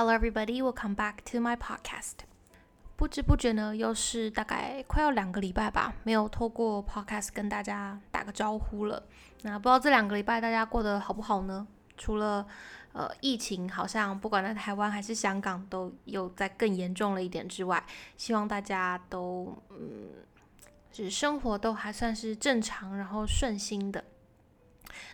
Hello, everybody. Welcome back to my podcast. 不知不觉呢，又是大概快要两个礼拜吧，没有透过 podcast 跟大家打个招呼了。那不知道这两个礼拜大家过得好不好呢？除了呃疫情好像不管在台湾还是香港都有在更严重了一点之外，希望大家都嗯，就是生活都还算是正常，然后顺心的。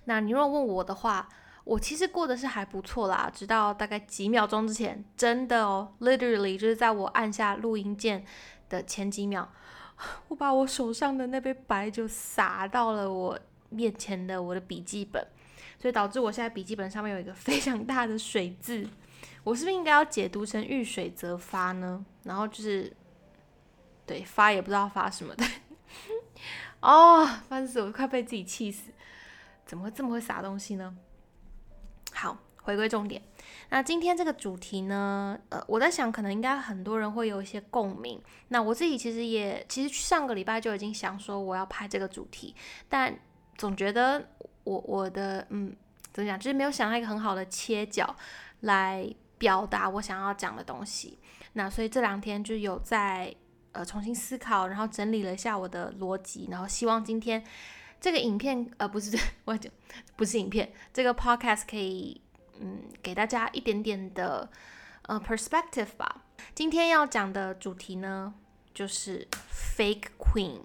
那你若问我的话，我其实过的是还不错啦，直到大概几秒钟之前，真的哦，literally 就是在我按下录音键的前几秒，我把我手上的那杯白酒洒到了我面前的我的笔记本，所以导致我现在笔记本上面有一个 非常大的水渍，我是不是应该要解读成遇水则发呢？然后就是对发也不知道发什么的，哦，烦死我，快被自己气死，怎么会这么会洒东西呢？好，回归重点。那今天这个主题呢，呃，我在想，可能应该很多人会有一些共鸣。那我自己其实也，其实上个礼拜就已经想说我要拍这个主题，但总觉得我我的嗯，怎么讲，就是没有想到一个很好的切角来表达我想要讲的东西。那所以这两天就有在呃重新思考，然后整理了一下我的逻辑，然后希望今天。这个影片呃不是 我讲不是影片，这个 podcast 可以嗯给大家一点点的呃 perspective 吧。今天要讲的主题呢就是 fake queen。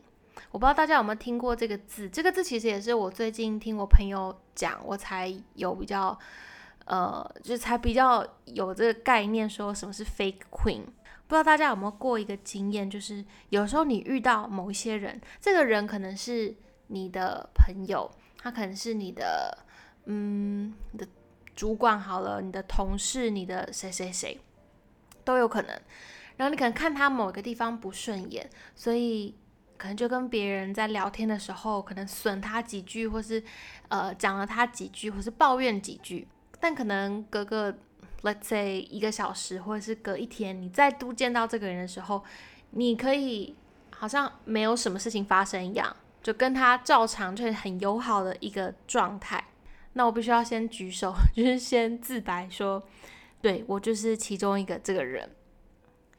我不知道大家有没有听过这个字，这个字其实也是我最近听我朋友讲，我才有比较呃就才比较有这个概念，说什么是 fake queen。不知道大家有没有过一个经验，就是有时候你遇到某一些人，这个人可能是。你的朋友，他可能是你的，嗯，你的主管好了，你的同事，你的谁谁谁都有可能。然后你可能看他某个地方不顺眼，所以可能就跟别人在聊天的时候，可能损他几句，或是呃讲了他几句，或是抱怨几句。但可能隔个 let's say 一个小时，或者是隔一天，你再度见到这个人的时候，你可以好像没有什么事情发生一样。就跟他照常，就是很友好的一个状态。那我必须要先举手，就是先自白说，对我就是其中一个这个人。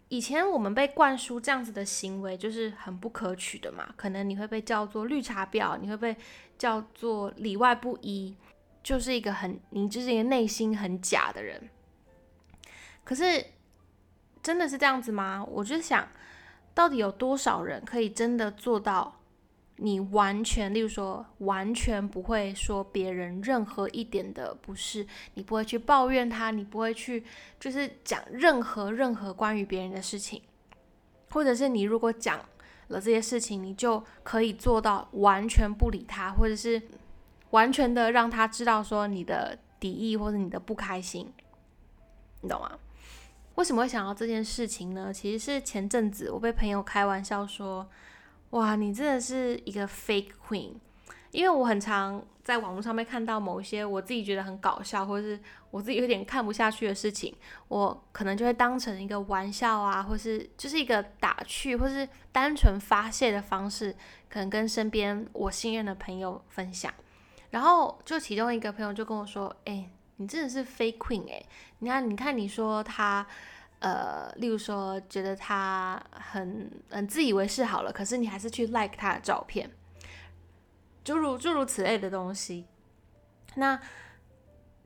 以前我们被灌输这样子的行为，就是很不可取的嘛。可能你会被叫做绿茶婊，你会被叫做里外不一，就是一个很你就是一个内心很假的人。可是真的是这样子吗？我就想到底有多少人可以真的做到？你完全，例如说，完全不会说别人任何一点的不是，你不会去抱怨他，你不会去就是讲任何任何关于别人的事情，或者是你如果讲了这些事情，你就可以做到完全不理他，或者是完全的让他知道说你的敌意或者你的不开心，你懂吗？为什么会想到这件事情呢？其实是前阵子我被朋友开玩笑说。哇，你真的是一个 fake queen，因为我很常在网络上面看到某一些我自己觉得很搞笑，或是我自己有点看不下去的事情，我可能就会当成一个玩笑啊，或是就是一个打趣，或是单纯发泄的方式，可能跟身边我信任的朋友分享。然后就其中一个朋友就跟我说：“哎，你真的是 fake queen 哎，你看，你看，你说他。”呃，例如说，觉得他很很自以为是好了，可是你还是去 like 他的照片，诸如诸如此类的东西。那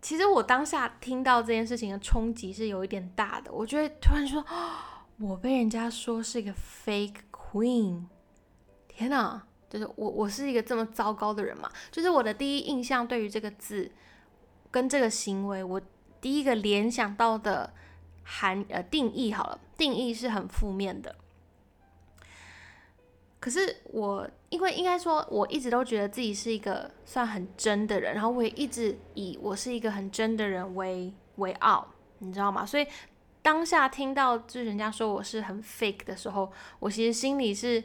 其实我当下听到这件事情的冲击是有一点大的，我觉得突然说，我被人家说是一个 fake queen，天哪！就是我我是一个这么糟糕的人嘛？就是我的第一印象对于这个字跟这个行为，我第一个联想到的。含呃定义好了，定义是很负面的。可是我因为应该说，我一直都觉得自己是一个算很真的人，然后我也一直以我是一个很真的人为为傲，你知道吗？所以当下听到就是人家说我是很 fake 的时候，我其实心里是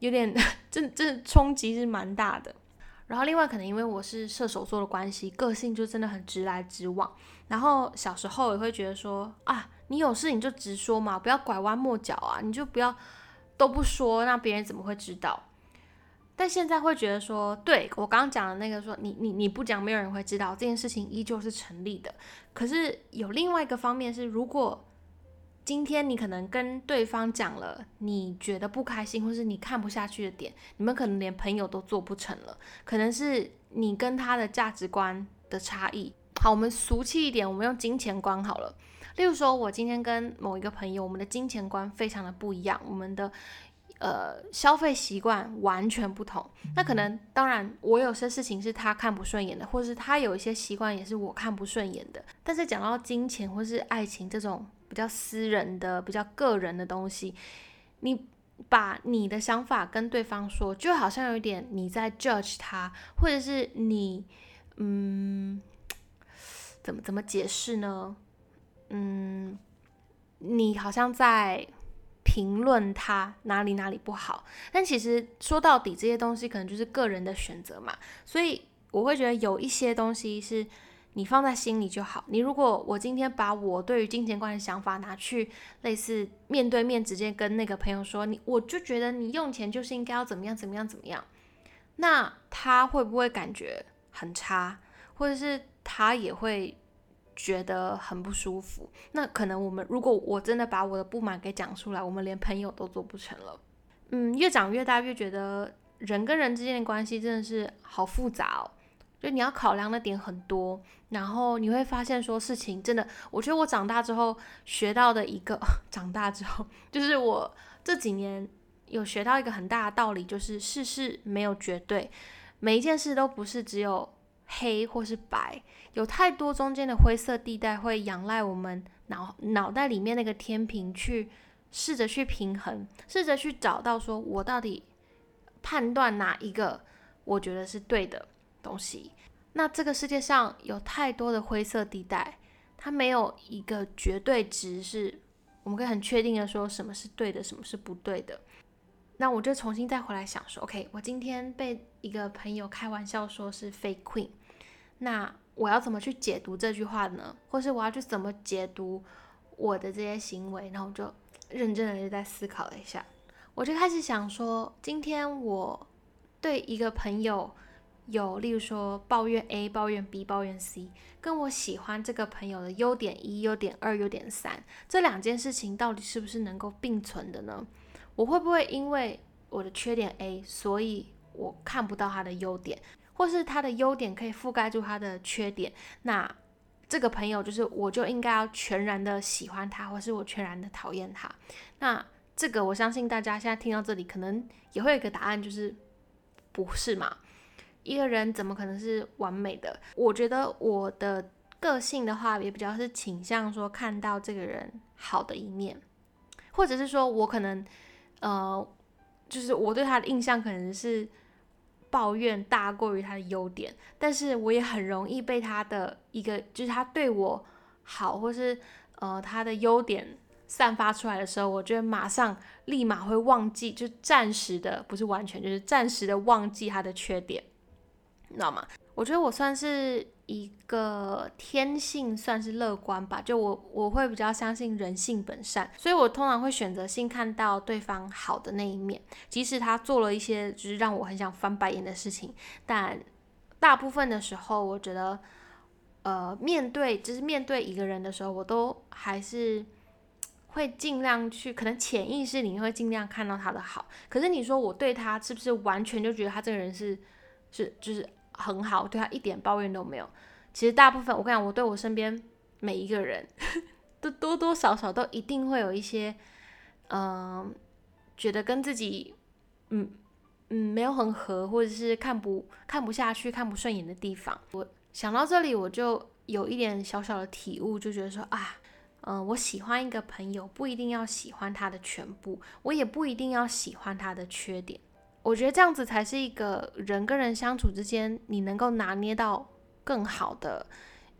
有点 这这冲击是蛮大的。然后另外可能因为我是射手座的关系，个性就真的很直来直往。然后小时候也会觉得说啊，你有事你就直说嘛，不要拐弯抹角啊，你就不要都不说，那别人怎么会知道？但现在会觉得说，对我刚刚讲的那个说，你你你不讲，没有人会知道这件事情依旧是成立的。可是有另外一个方面是，如果今天你可能跟对方讲了你觉得不开心或是你看不下去的点，你们可能连朋友都做不成了，可能是你跟他的价值观的差异。好，我们俗气一点，我们用金钱观好了。例如说，我今天跟某一个朋友，我们的金钱观非常的不一样，我们的。呃，消费习惯完全不同。那可能，当然，我有些事情是他看不顺眼的，或者是他有一些习惯也是我看不顺眼的。但是讲到金钱或是爱情这种比较私人的、比较个人的东西，你把你的想法跟对方说，就好像有一点你在 judge 他，或者是你，嗯，怎么怎么解释呢？嗯，你好像在。评论他哪里哪里不好，但其实说到底，这些东西可能就是个人的选择嘛。所以我会觉得有一些东西是你放在心里就好。你如果我今天把我对于金钱观的想法拿去类似面对面直接跟那个朋友说，你我就觉得你用钱就是应该要怎么样怎么样怎么样，那他会不会感觉很差，或者是他也会？觉得很不舒服，那可能我们如果我真的把我的不满给讲出来，我们连朋友都做不成了。嗯，越长越大，越觉得人跟人之间的关系真的是好复杂哦，就你要考量的点很多，然后你会发现说事情真的，我觉得我长大之后学到的一个，长大之后就是我这几年有学到一个很大的道理，就是事事没有绝对，每一件事都不是只有。黑或是白，有太多中间的灰色地带，会仰赖我们脑脑袋里面那个天平去试着去平衡，试着去找到说我到底判断哪一个我觉得是对的东西。那这个世界上有太多的灰色地带，它没有一个绝对值，是我们可以很确定的说什么是对的，什么是不对的。那我就重新再回来想说，OK，我今天被一个朋友开玩笑说是 fake queen。那我要怎么去解读这句话呢？或是我要去怎么解读我的这些行为？然后我就认真的就在思考了一下，我就开始想说，今天我对一个朋友有，例如说抱怨 A、抱怨 B、抱怨 C，跟我喜欢这个朋友的优点一、优点二、优点三，这两件事情到底是不是能够并存的呢？我会不会因为我的缺点 A，所以我看不到他的优点？或是他的优点可以覆盖住他的缺点，那这个朋友就是我就应该要全然的喜欢他，或是我全然的讨厌他。那这个我相信大家现在听到这里，可能也会有一个答案，就是不是嘛？一个人怎么可能是完美的？我觉得我的个性的话，也比较是倾向说看到这个人好的一面，或者是说我可能呃，就是我对他的印象可能是。抱怨大过于他的优点，但是我也很容易被他的一个，就是他对我好，或是呃他的优点散发出来的时候，我觉得马上立马会忘记，就暂时的不是完全，就是暂时的忘记他的缺点，你知道吗？我觉得我算是。一个天性算是乐观吧，就我我会比较相信人性本善，所以我通常会选择性看到对方好的那一面，即使他做了一些就是让我很想翻白眼的事情，但大部分的时候，我觉得，呃，面对就是面对一个人的时候，我都还是会尽量去，可能潜意识里面会尽量看到他的好。可是你说我对他是不是完全就觉得他这个人是是就是？很好，对他一点抱怨都没有。其实大部分，我跟你讲，我对我身边每一个人 都多多少少都一定会有一些，嗯，觉得跟自己，嗯嗯，没有很合，或者是看不看不下去、看不顺眼的地方。我想到这里，我就有一点小小的体悟，就觉得说啊，嗯，我喜欢一个朋友，不一定要喜欢他的全部，我也不一定要喜欢他的缺点。我觉得这样子才是一个人跟人相处之间，你能够拿捏到更好的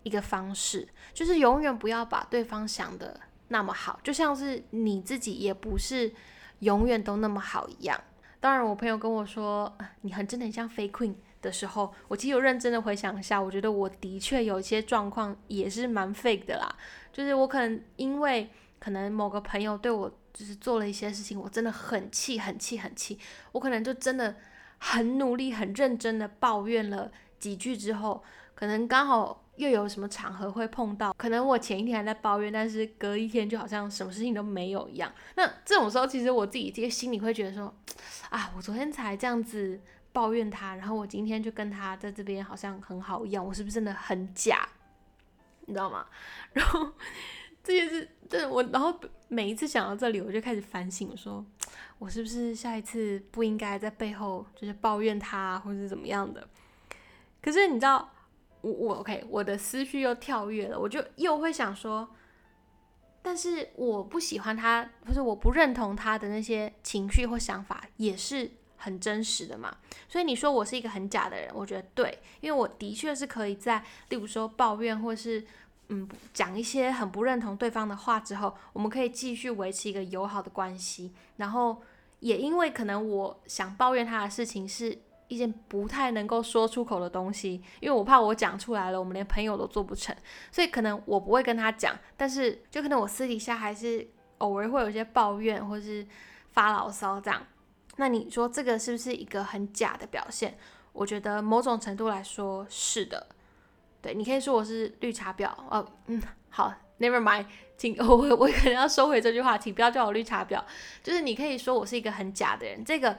一个方式，就是永远不要把对方想的那么好，就像是你自己也不是永远都那么好一样。当然，我朋友跟我说你很真的很像 fake queen 的时候，我其实有认真的回想一下，我觉得我的确有一些状况也是蛮 fake 的啦，就是我可能因为可能某个朋友对我。就是做了一些事情，我真的很气，很气，很气。我可能就真的很努力、很认真的抱怨了几句之后，可能刚好又有什么场合会碰到，可能我前一天还在抱怨，但是隔一天就好像什么事情都没有一样。那这种时候，其实我自己这个心里会觉得说，啊，我昨天才这样子抱怨他，然后我今天就跟他在这边好像很好一样，我是不是真的很假？你知道吗？然后这件事，这我，然后每一次想到这里，我就开始反省，说我是不是下一次不应该在背后就是抱怨他，或是怎么样的？可是你知道，我我 OK，我的思绪又跳跃了，我就又会想说，但是我不喜欢他，或者我不认同他的那些情绪或想法，也是很真实的嘛。所以你说我是一个很假的人，我觉得对，因为我的确是可以在，例如说抱怨或是。嗯，讲一些很不认同对方的话之后，我们可以继续维持一个友好的关系。然后也因为可能我想抱怨他的事情是一件不太能够说出口的东西，因为我怕我讲出来了，我们连朋友都做不成，所以可能我不会跟他讲。但是就可能我私底下还是偶尔会有些抱怨或是发牢骚这样。那你说这个是不是一个很假的表现？我觉得某种程度来说是的。对你可以说我是绿茶婊哦，嗯，好，Never mind，请 我我可能要收回这句话，请不要叫我绿茶婊。就是你可以说我是一个很假的人，这个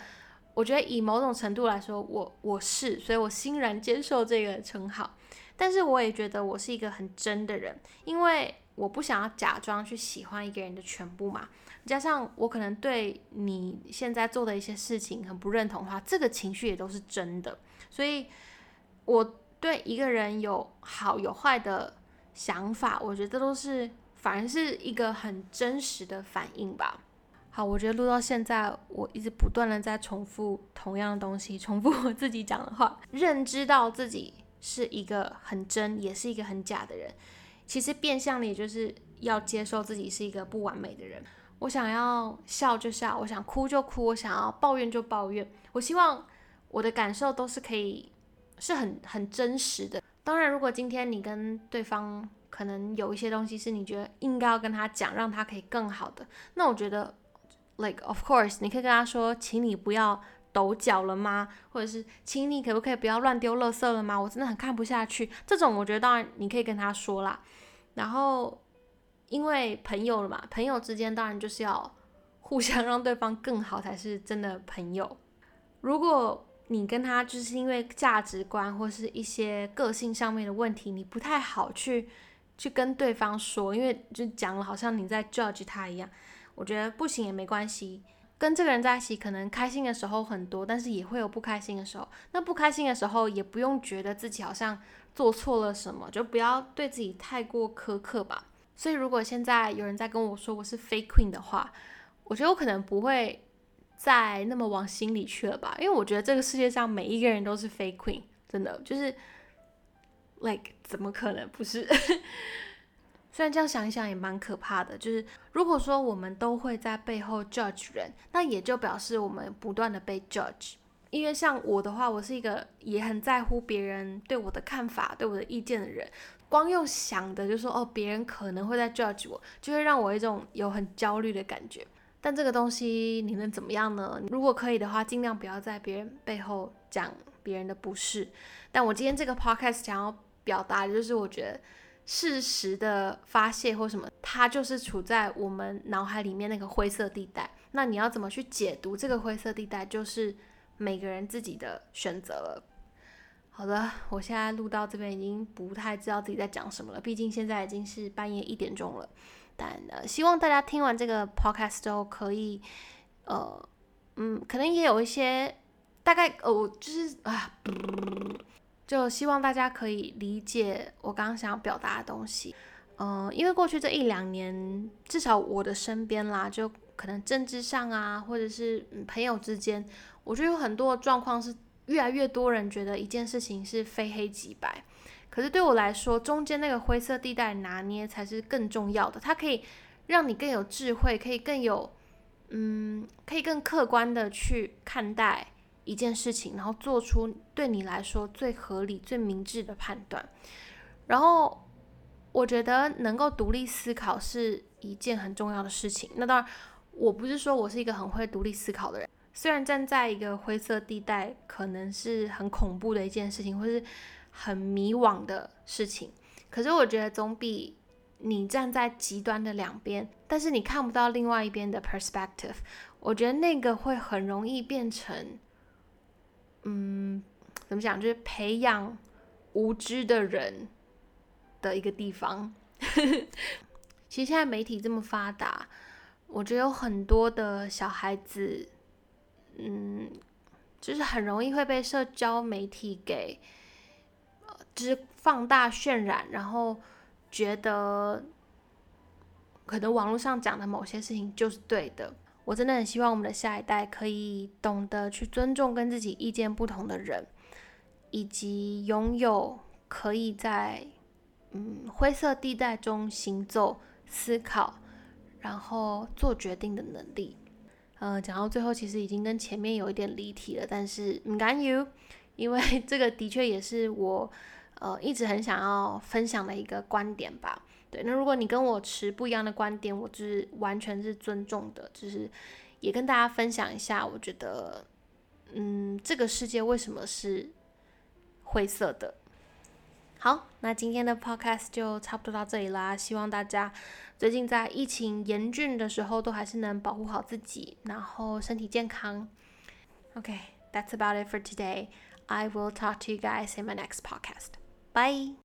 我觉得以某种程度来说，我我是，所以我欣然接受这个称号。但是我也觉得我是一个很真的人，因为我不想要假装去喜欢一个人的全部嘛。加上我可能对你现在做的一些事情很不认同的话，这个情绪也都是真的，所以我。对一个人有好有坏的想法，我觉得都是反而是一个很真实的反应吧。好，我觉得录到现在，我一直不断的在重复同样的东西，重复我自己讲的话，认知到自己是一个很真，也是一个很假的人。其实变相的，也就是要接受自己是一个不完美的人。我想要笑就笑，我想哭就哭，我想要抱怨就抱怨。我希望我的感受都是可以。是很很真实的。当然，如果今天你跟对方可能有一些东西是你觉得应该要跟他讲，让他可以更好的，那我觉得，like of course，你可以跟他说，请你不要抖脚了吗？或者是，请你可不可以不要乱丢垃圾了吗？我真的很看不下去。这种我觉得当然你可以跟他说啦。然后，因为朋友了嘛，朋友之间当然就是要互相让对方更好才是真的朋友。如果你跟他就是因为价值观或是一些个性上面的问题，你不太好去去跟对方说，因为就讲了好像你在 judge 他一样。我觉得不行也没关系，跟这个人在一起可能开心的时候很多，但是也会有不开心的时候。那不开心的时候也不用觉得自己好像做错了什么，就不要对自己太过苛刻吧。所以如果现在有人在跟我说我是 fake queen 的话，我觉得我可能不会。再那么往心里去了吧，因为我觉得这个世界上每一个人都是 fake queen，真的就是，like 怎么可能不是？虽然这样想一想也蛮可怕的，就是如果说我们都会在背后 judge 人，那也就表示我们不断的被 judge。因为像我的话，我是一个也很在乎别人对我的看法、对我的意见的人，光用想的就说哦，别人可能会在 judge 我，就会让我一种有很焦虑的感觉。但这个东西你能怎么样呢？如果可以的话，尽量不要在别人背后讲别人的不是。但我今天这个 podcast 想要表达的就是，我觉得事实的发泄或什么，它就是处在我们脑海里面那个灰色地带。那你要怎么去解读这个灰色地带，就是每个人自己的选择了。好的，我现在录到这边已经不太知道自己在讲什么了，毕竟现在已经是半夜一点钟了。呃，希望大家听完这个 podcast 之后，可以呃，嗯，可能也有一些大概哦，就是啊，就希望大家可以理解我刚刚想要表达的东西。嗯，因为过去这一两年，至少我的身边啦，就可能政治上啊，或者是朋友之间，我觉得有很多状况是越来越多人觉得一件事情是非黑即白。可是对我来说，中间那个灰色地带拿捏才是更重要的。它可以让你更有智慧，可以更有，嗯，可以更客观的去看待一件事情，然后做出对你来说最合理、最明智的判断。然后，我觉得能够独立思考是一件很重要的事情。那当然，我不是说我是一个很会独立思考的人。虽然站在一个灰色地带，可能是很恐怖的一件事情，或是很迷惘的事情，可是我觉得总比你站在极端的两边，但是你看不到另外一边的 perspective，我觉得那个会很容易变成，嗯，怎么讲，就是培养无知的人的一个地方。其实现在媒体这么发达，我觉得有很多的小孩子，嗯，就是很容易会被社交媒体给，就是放大渲染，然后觉得可能网络上讲的某些事情就是对的。我真的很希望我们的下一代可以懂得去尊重跟自己意见不同的人，以及拥有可以在。嗯，灰色地带中行走、思考，然后做决定的能力。呃，讲到最后，其实已经跟前面有一点离题了，但是唔敢 you，因为 这个的确也是我呃一直很想要分享的一个观点吧。对，那如果你跟我持不一样的观点，我就是完全是尊重的，就是也跟大家分享一下，我觉得嗯，这个世界为什么是灰色的？好，那今天的 podcast 就差不多到这里啦。希望大家最近在疫情严峻的时候，都还是能保护好自己，然后身体健康。OK，that's about it for today. I will talk to you guys in my next podcast. Bye.